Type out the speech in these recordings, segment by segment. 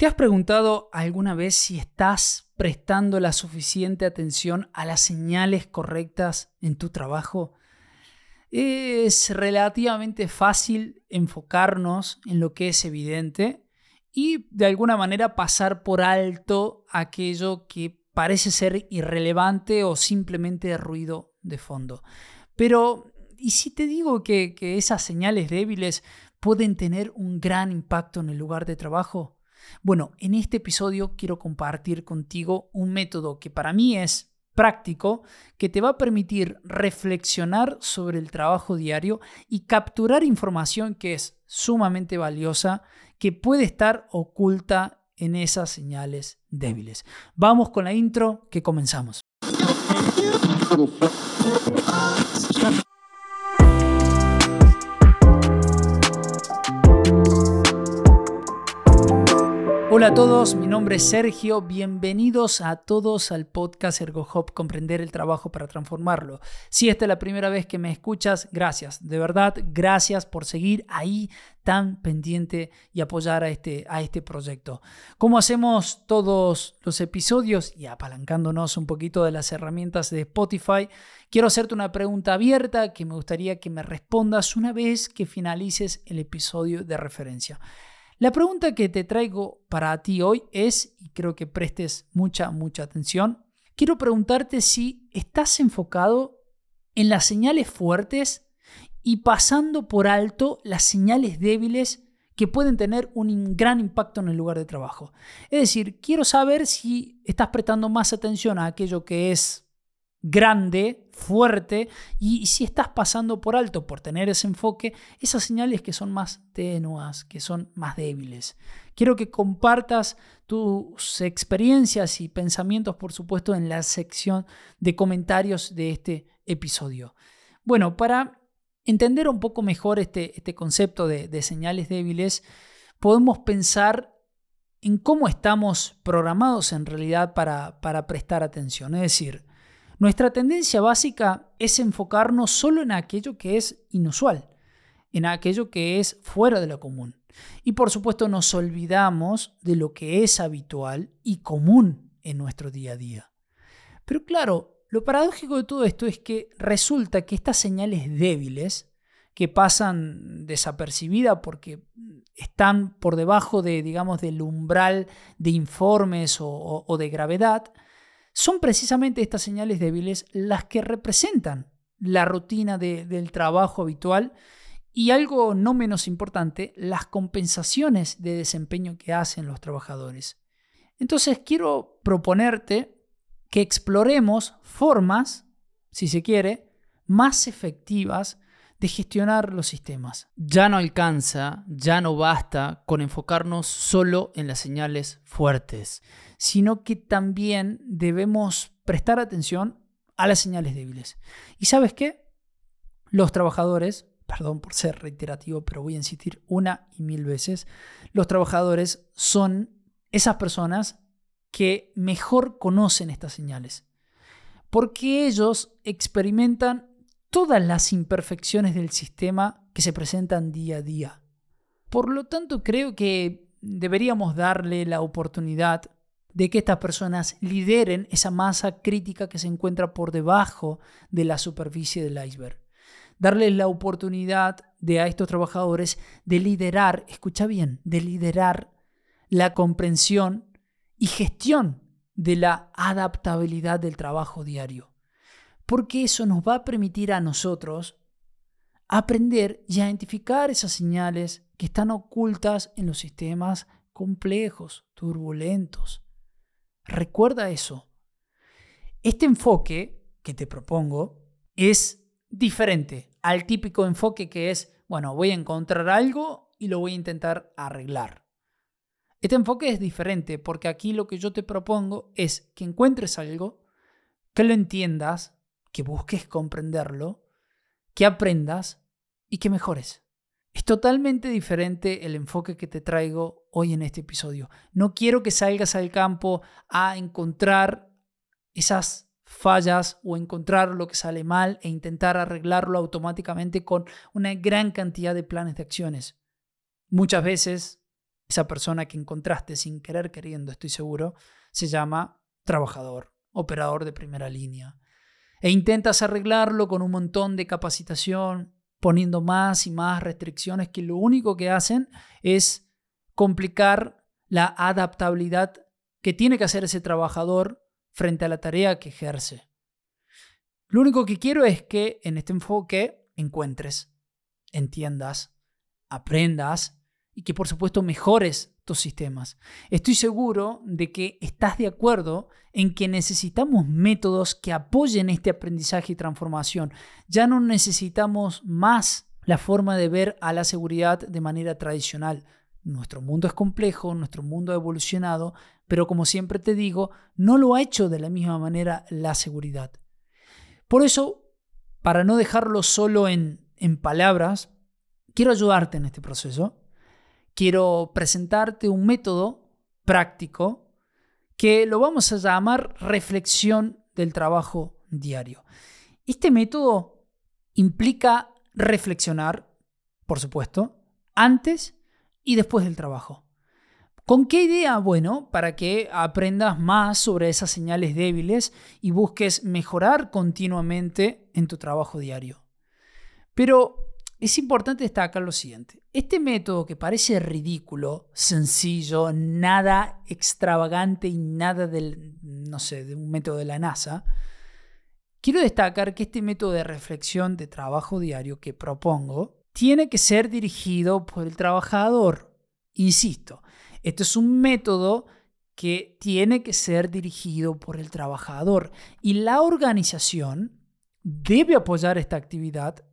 ¿Te has preguntado alguna vez si estás prestando la suficiente atención a las señales correctas en tu trabajo? Es relativamente fácil enfocarnos en lo que es evidente y de alguna manera pasar por alto aquello que parece ser irrelevante o simplemente ruido de fondo. Pero, ¿y si te digo que, que esas señales débiles pueden tener un gran impacto en el lugar de trabajo? Bueno, en este episodio quiero compartir contigo un método que para mí es práctico, que te va a permitir reflexionar sobre el trabajo diario y capturar información que es sumamente valiosa, que puede estar oculta en esas señales débiles. Vamos con la intro que comenzamos. Hola a todos, mi nombre es Sergio, bienvenidos a todos al podcast ErgoHop Comprender el Trabajo para Transformarlo. Si esta es la primera vez que me escuchas, gracias, de verdad, gracias por seguir ahí tan pendiente y apoyar a este, a este proyecto. Como hacemos todos los episodios y apalancándonos un poquito de las herramientas de Spotify, quiero hacerte una pregunta abierta que me gustaría que me respondas una vez que finalices el episodio de referencia. La pregunta que te traigo para ti hoy es, y creo que prestes mucha, mucha atención, quiero preguntarte si estás enfocado en las señales fuertes y pasando por alto las señales débiles que pueden tener un gran impacto en el lugar de trabajo. Es decir, quiero saber si estás prestando más atención a aquello que es grande, fuerte, y si estás pasando por alto por tener ese enfoque, esas señales que son más tenuas, que son más débiles. Quiero que compartas tus experiencias y pensamientos, por supuesto, en la sección de comentarios de este episodio. Bueno, para entender un poco mejor este, este concepto de, señales débiles, podemos pensar en cómo estamos programados en realidad para, para prestar atención. Es decir, nuestra tendencia básica es enfocarnos solo en aquello que es inusual, en aquello que es fuera de lo común. Y por supuesto nos olvidamos de lo que es habitual y común en nuestro día a día. Pero claro, lo paradójico de todo esto es que resulta que estas señales débiles, que pasan desapercibidas porque están por debajo de, digamos, del umbral de informes o de gravedad, son precisamente estas señales débiles las que representan la rutina del trabajo habitual y algo no menos importante, las compensaciones de desempeño que hacen los trabajadores. Entonces quiero proponerte que exploremos formas, si se quiere, más efectivas de gestionar los sistemas. Ya no alcanza, ya no basta con enfocarnos solo en las señales fuertes, sino que también debemos prestar atención a las señales débiles. ¿Y sabes qué? Los trabajadores, perdón por ser reiterativo, pero voy a insistir una y mil veces, los trabajadores son esas personas que mejor conocen estas señales, porque ellos experimentan todas las imperfecciones del sistema que se presentan día a día. Por lo tanto, creo que deberíamos darle la oportunidad de que estas personas lideren esa masa crítica que se encuentra por debajo de la superficie del iceberg. Darles la oportunidad de a estos trabajadores de liderar, escucha bien, de liderar la comprensión y gestión de la adaptabilidad del trabajo diario porque eso nos va a permitir a nosotros aprender y identificar esas señales que están ocultas en los sistemas complejos, turbulentos. Recuerda eso. Este enfoque que te propongo es diferente al típico enfoque que es, bueno, voy a encontrar algo y lo voy a intentar arreglar. Este enfoque es diferente porque aquí lo que yo te propongo es que encuentres algo, que lo entiendas, que busques comprenderlo, que aprendas y que mejores. Es totalmente diferente el enfoque que te traigo hoy en este episodio. No quiero que salgas al campo a encontrar esas fallas o encontrar lo que sale mal e intentar arreglarlo automáticamente con una gran cantidad de planes de acciones. Muchas veces esa persona que encontraste sin querer queriendo, estoy seguro, se llama trabajador, operador de primera línea. E intentas arreglarlo con un montón de capacitación, poniendo más y más restricciones que lo único que hacen es complicar la adaptabilidad que tiene que hacer ese trabajador frente a la tarea que ejerce. Lo único que quiero es que en este enfoque encuentres, entiendas, aprendas y que por supuesto mejores tus sistemas. Estoy seguro de que estás de acuerdo en que necesitamos métodos que apoyen este aprendizaje y transformación. Ya no necesitamos más la forma de ver a la seguridad de manera tradicional. Nuestro mundo es complejo, nuestro mundo ha evolucionado, pero como siempre te digo, no lo ha hecho de la misma manera la seguridad. Por eso, para no dejarlo solo en, en palabras, quiero ayudarte en este proceso. Quiero presentarte un método práctico que lo vamos a llamar reflexión del trabajo diario. Este método implica reflexionar, por supuesto, antes y después del trabajo. ¿Con qué idea? Bueno, para que aprendas más sobre esas señales débiles y busques mejorar continuamente en tu trabajo diario. Pero es importante destacar lo siguiente. Este método que parece ridículo, sencillo, nada extravagante y nada del, no sé, de un método de la NASA, quiero destacar que este método de reflexión de trabajo diario que propongo tiene que ser dirigido por el trabajador. Insisto, esto es un método que tiene que ser dirigido por el trabajador y la organización debe apoyar esta actividad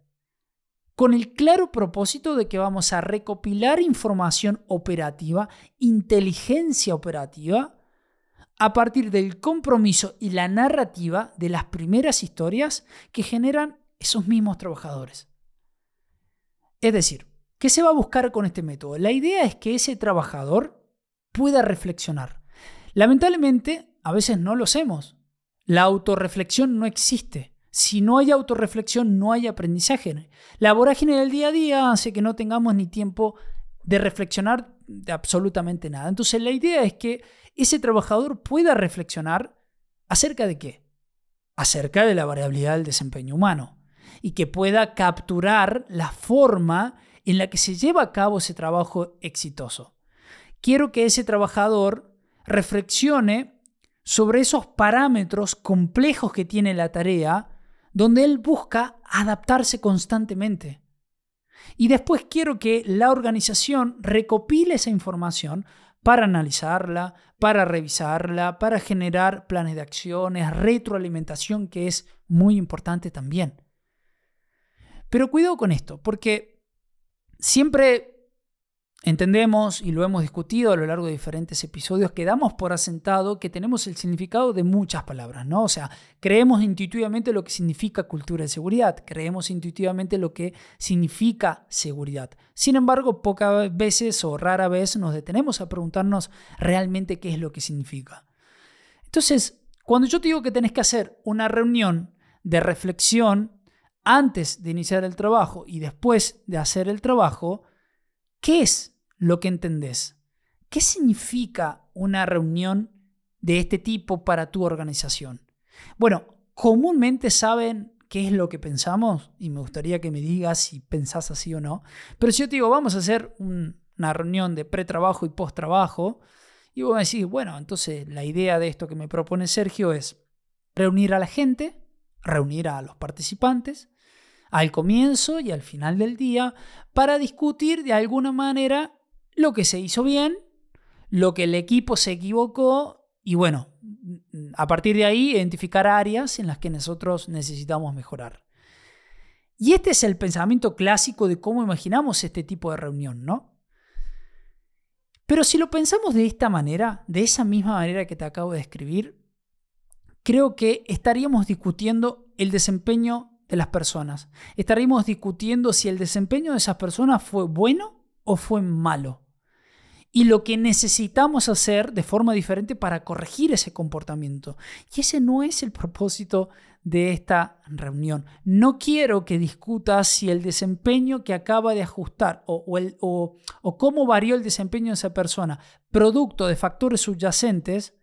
con el claro propósito de que vamos a recopilar información operativa, inteligencia operativa, a partir del compromiso y la narrativa de las primeras historias que generan esos mismos trabajadores. Es decir, ¿qué se va a buscar con este método? La idea es que ese trabajador pueda reflexionar. Lamentablemente, a veces no lo hacemos. La autorreflexión no existe. Si no hay autorreflexión, no hay aprendizaje. La vorágine del día a día hace que no tengamos ni tiempo de reflexionar de absolutamente nada. Entonces, la idea es que ese trabajador pueda reflexionar acerca de qué? Acerca de la variabilidad del desempeño humano y que pueda capturar la forma en la que se lleva a cabo ese trabajo exitoso. Quiero que ese trabajador reflexione sobre esos parámetros complejos que tiene la tarea, donde él busca adaptarse constantemente. Y después quiero que la organización recopile esa información para analizarla, para revisarla, para generar planes de acciones, retroalimentación, que es muy importante también. Pero cuidado con esto, porque siempre entendemos y lo hemos discutido a lo largo de diferentes episodios que damos por asentado que tenemos el significado de muchas palabras, ¿no? O sea, creemos intuitivamente lo que significa cultura de seguridad, creemos intuitivamente lo que significa seguridad. Sin embargo, pocas veces o rara vez nos detenemos a preguntarnos realmente qué es lo que significa. Entonces, cuando yo te digo que tenés que hacer una reunión de reflexión antes de iniciar el trabajo y después de hacer el trabajo, ¿qué es lo que entendés? ¿Qué significa una reunión de este tipo para tu organización? Bueno, comúnmente saben qué es lo que pensamos y me gustaría que me digas si pensás así o no. Pero si yo te digo, vamos a hacer una reunión de pretrabajo y post-trabajo, y vos me decís, bueno, entonces la idea de esto que me propone Sergio es reunir a la gente, reunir a los participantes, al comienzo y al final del día para discutir de alguna manera lo que se hizo bien, lo que el equipo se equivocó y bueno, a partir de ahí identificar áreas en las que nosotros necesitamos mejorar. Y este es el pensamiento clásico de cómo imaginamos este tipo de reunión, ¿no? Pero si lo pensamos de esta manera, de esa misma manera que te acabo de describir, creo que estaríamos discutiendo el desempeño de las personas. Estaríamos discutiendo si el desempeño de esas personas fue bueno o fue malo. Y lo que necesitamos hacer de forma diferente para corregir ese comportamiento. Y ese no es el propósito de esta reunión. No quiero que discutas si el desempeño que acaba de ajustar o, cómo varió el desempeño de esa persona, producto de factores subyacentes,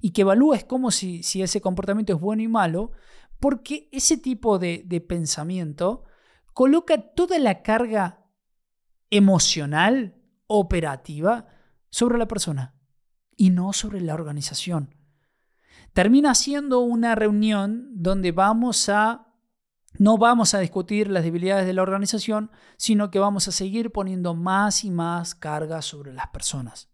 y que evalúes cómo si, si ese comportamiento es bueno y malo, porque ese tipo de, pensamiento coloca toda la carga emocional, operativa, sobre la persona y no sobre la organización termina siendo una reunión donde vamos a no vamos a discutir las debilidades de la organización, sino que vamos a seguir poniendo más y más carga sobre las personas.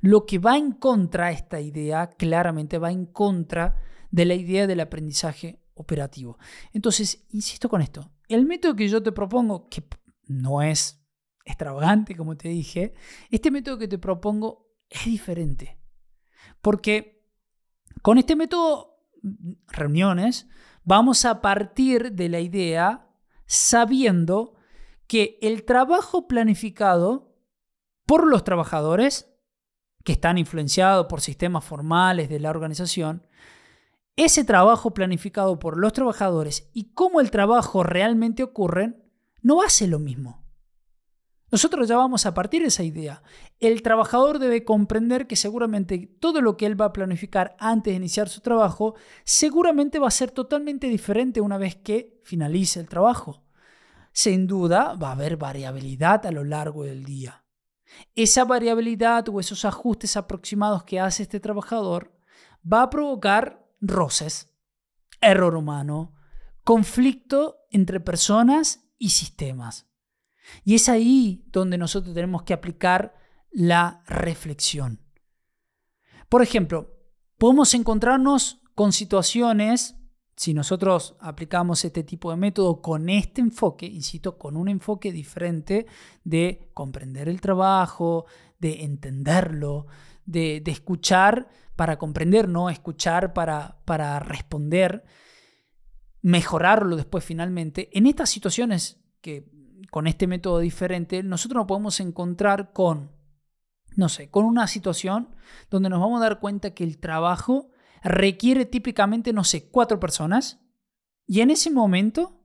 Lo que va en contra de esta idea, claramente va en contra de la idea del aprendizaje operativo. Entonces, insisto con esto, el método que yo te propongo, que no es extravagante, como te dije, este método que te propongo es diferente. Porque con este método, reuniones, vamos a partir de la idea sabiendo que el trabajo planificado por los trabajadores, que están influenciados por sistemas formales de la organización, ese trabajo planificado por los trabajadores y cómo el trabajo realmente ocurre, no hace lo mismo. Nosotros ya vamos a partir de esa idea. El trabajador debe comprender que seguramente todo lo que él va a planificar antes de iniciar su trabajo, seguramente va a ser totalmente diferente una vez que finalice el trabajo. Sin duda va a haber variabilidad a lo largo del día. Esa variabilidad o esos ajustes aproximados que hace este trabajador va a provocar roces, error humano, conflicto entre personas y sistemas. Y es ahí donde nosotros tenemos que aplicar la reflexión. Por ejemplo, podemos encontrarnos con situaciones, si nosotros aplicamos este tipo de método con este enfoque, insisto, con un enfoque diferente de comprender el trabajo, de entenderlo, de, escuchar para comprender, no escuchar para, para responder, mejorarlo después finalmente. En estas situaciones que con este método diferente, nosotros nos podemos encontrar con, no sé, con una situación donde nos vamos a dar cuenta que el trabajo requiere típicamente, no sé, cuatro personas. Y en ese momento,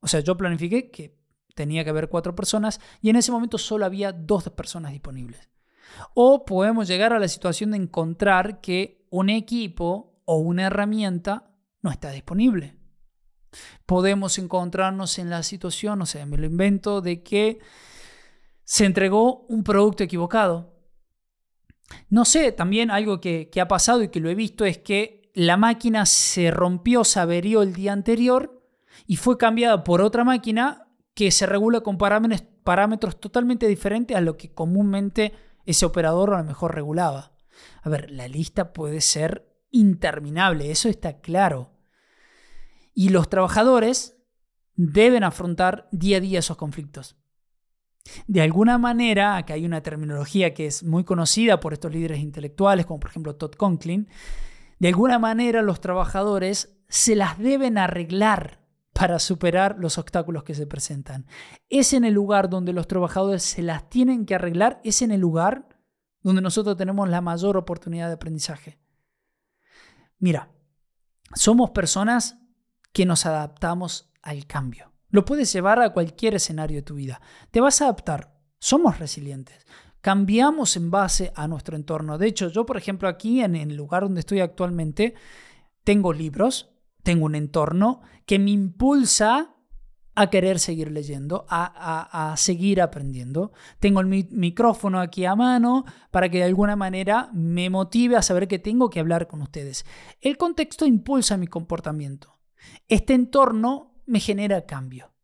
o sea, yo planifiqué que tenía que haber cuatro personas y en ese momento solo había dos personas disponibles. O podemos llegar a la situación de encontrar que un equipo o una herramienta no está disponible podemos encontrarnos en la situación, o sea, me lo invento, de que se entregó un producto equivocado. No sé, también algo que, ha pasado y que lo he visto es que la máquina se rompió, se averió el día anterior y fue cambiada por otra máquina que se regula con parámetros, parámetros totalmente diferentes a lo que comúnmente ese operador a lo mejor regulaba. A ver, la lista puede ser interminable, eso está claro. Y los trabajadores deben afrontar día a día esos conflictos. De alguna manera, acá hay una terminología que es muy conocida por estos líderes intelectuales, como por ejemplo Todd Conklin, de alguna manera los trabajadores se las deben arreglar para superar los obstáculos que se presentan. Es en el lugar donde los trabajadores se las tienen que arreglar, es en el lugar donde nosotros tenemos la mayor oportunidad de aprendizaje. Mira, somos personas que nos adaptamos al cambio. Lo puedes llevar a cualquier escenario de tu vida. Te vas a adaptar. Somos resilientes. Cambiamos en base a nuestro entorno. De hecho, yo, por ejemplo, aquí en el lugar donde estoy actualmente, tengo libros, tengo un entorno que me impulsa a querer seguir leyendo, a, seguir aprendiendo. Tengo el micrófono aquí a mano para que de alguna manera me motive a saber que tengo que hablar con ustedes. El contexto impulsa mi comportamiento. Este entorno me genera cambio.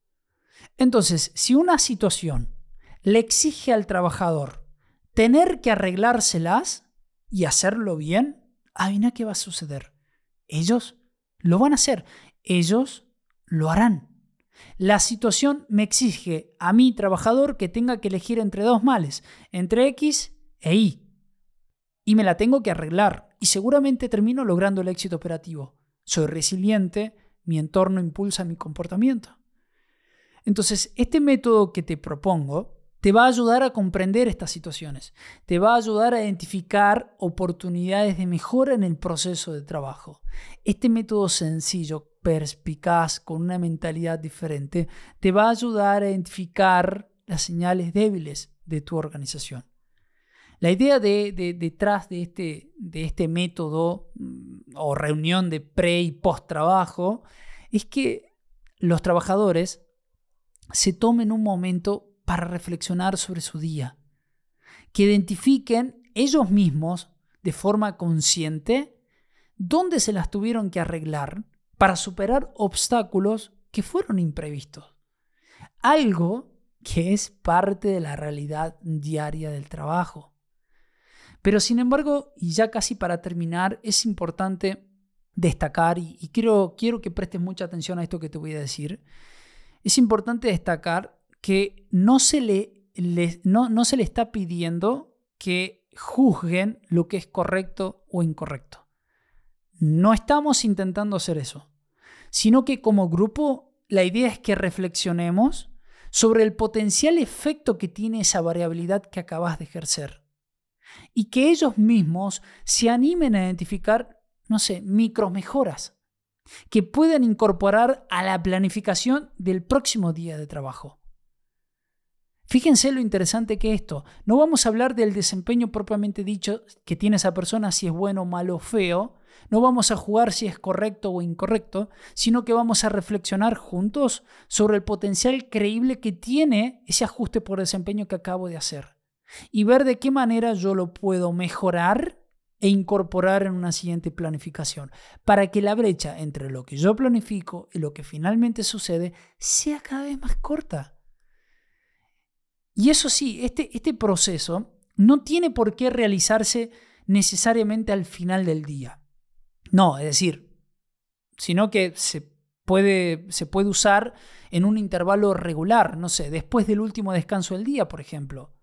Entonces, si una situación le exige al trabajador tener que arreglárselas y hacerlo bien, adivina qué va a suceder. Ellos lo van a hacer. Ellos lo harán. La situación me exige a mi trabajador que tenga que elegir entre dos males, entre X e Y. Y me la tengo que arreglar y seguramente termino logrando el éxito operativo. Soy resiliente, mi entorno impulsa mi comportamiento. Entonces, este método que te propongo te va a ayudar a comprender estas situaciones, te va a ayudar a identificar oportunidades de mejora en el proceso de trabajo. Este método sencillo, perspicaz, con una mentalidad diferente, te va a ayudar a identificar las señales débiles de tu organización. La idea de, detrás de este, de este método mm, o reunión de pre y post trabajo es que los trabajadores se tomen un momento para reflexionar sobre su día, que identifiquen ellos mismos de forma consciente dónde se las tuvieron que arreglar para superar obstáculos que fueron imprevistos. Algo que es parte de la realidad diaria del trabajo. Pero sin embargo, y ya casi para terminar, es importante destacar, y, quiero, quiero que prestes mucha atención a esto que te voy a decir, es importante destacar que no se le, no, no se le está pidiendo que juzguen lo que es correcto o incorrecto. No estamos intentando hacer eso, sino que como grupo la idea es que reflexionemos sobre el potencial efecto que tiene esa variabilidad que acabas de ejercer y que ellos mismos se animen a identificar, no sé, micro mejoras que puedan incorporar a la planificación del próximo día de trabajo. Fíjense lo interesante que esto. No vamos a hablar del desempeño propiamente dicho que tiene esa persona, si es bueno, malo o feo. No vamos a jugar si es correcto o incorrecto, sino que vamos a reflexionar juntos sobre el potencial creíble que tiene ese ajuste por desempeño que acabo de hacer. Y ver de qué manera yo lo puedo mejorar e incorporar en una siguiente planificación, para que la brecha entre lo que yo planifico y lo que finalmente sucede sea cada vez más corta. Y eso sí, este, este proceso no tiene por qué realizarse necesariamente al final del día. No, es decir, sino que se puede, se puede usar en un intervalo regular, no sé, después del último descanso del día, por ejemplo.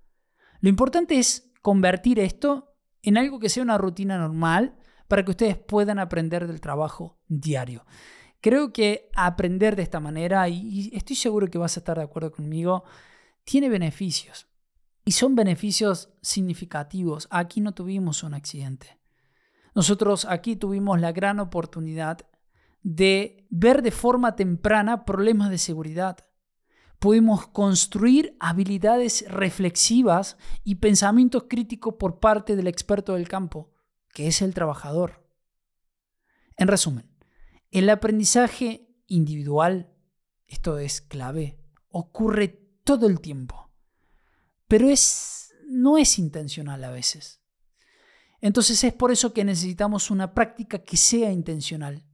Lo importante es convertir esto en algo que sea una rutina normal para que ustedes puedan aprender del trabajo diario. Creo que aprender de esta manera, y estoy seguro que vas a estar de acuerdo conmigo, tiene beneficios. Y son beneficios significativos. Aquí no tuvimos un accidente. Nosotros aquí tuvimos la gran oportunidad de ver de forma temprana problemas de seguridad. Pudimos construir habilidades reflexivas y pensamientos críticos por parte del experto del campo, que es el trabajador. En resumen, el aprendizaje individual, esto es clave, ocurre todo el tiempo. Pero es, no es intencional a veces. Entonces es por eso que necesitamos una práctica que sea intencional.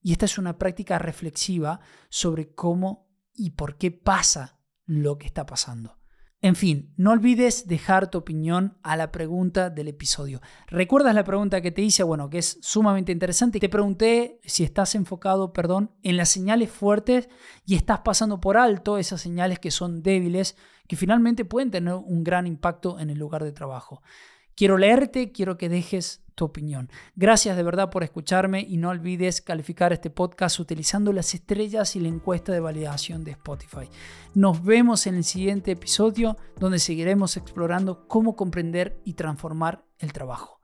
Y esta es una práctica reflexiva sobre cómo y por qué pasa lo que está pasando. En fin, no olvides dejar tu opinión a la pregunta del episodio. ¿Recuerdas la pregunta que te hice? Bueno, que es sumamente interesante. Te pregunté si estás enfocado, perdón, en las señales fuertes y estás pasando por alto esas señales que son débiles, que finalmente pueden tener un gran impacto en el lugar de trabajo. Quiero leerte, quiero que dejes tu opinión. Gracias de verdad por escucharme y no olvides calificar este podcast utilizando las estrellas y la encuesta de validación de Spotify. Nos vemos en el siguiente episodio donde seguiremos explorando cómo comprender y transformar el trabajo.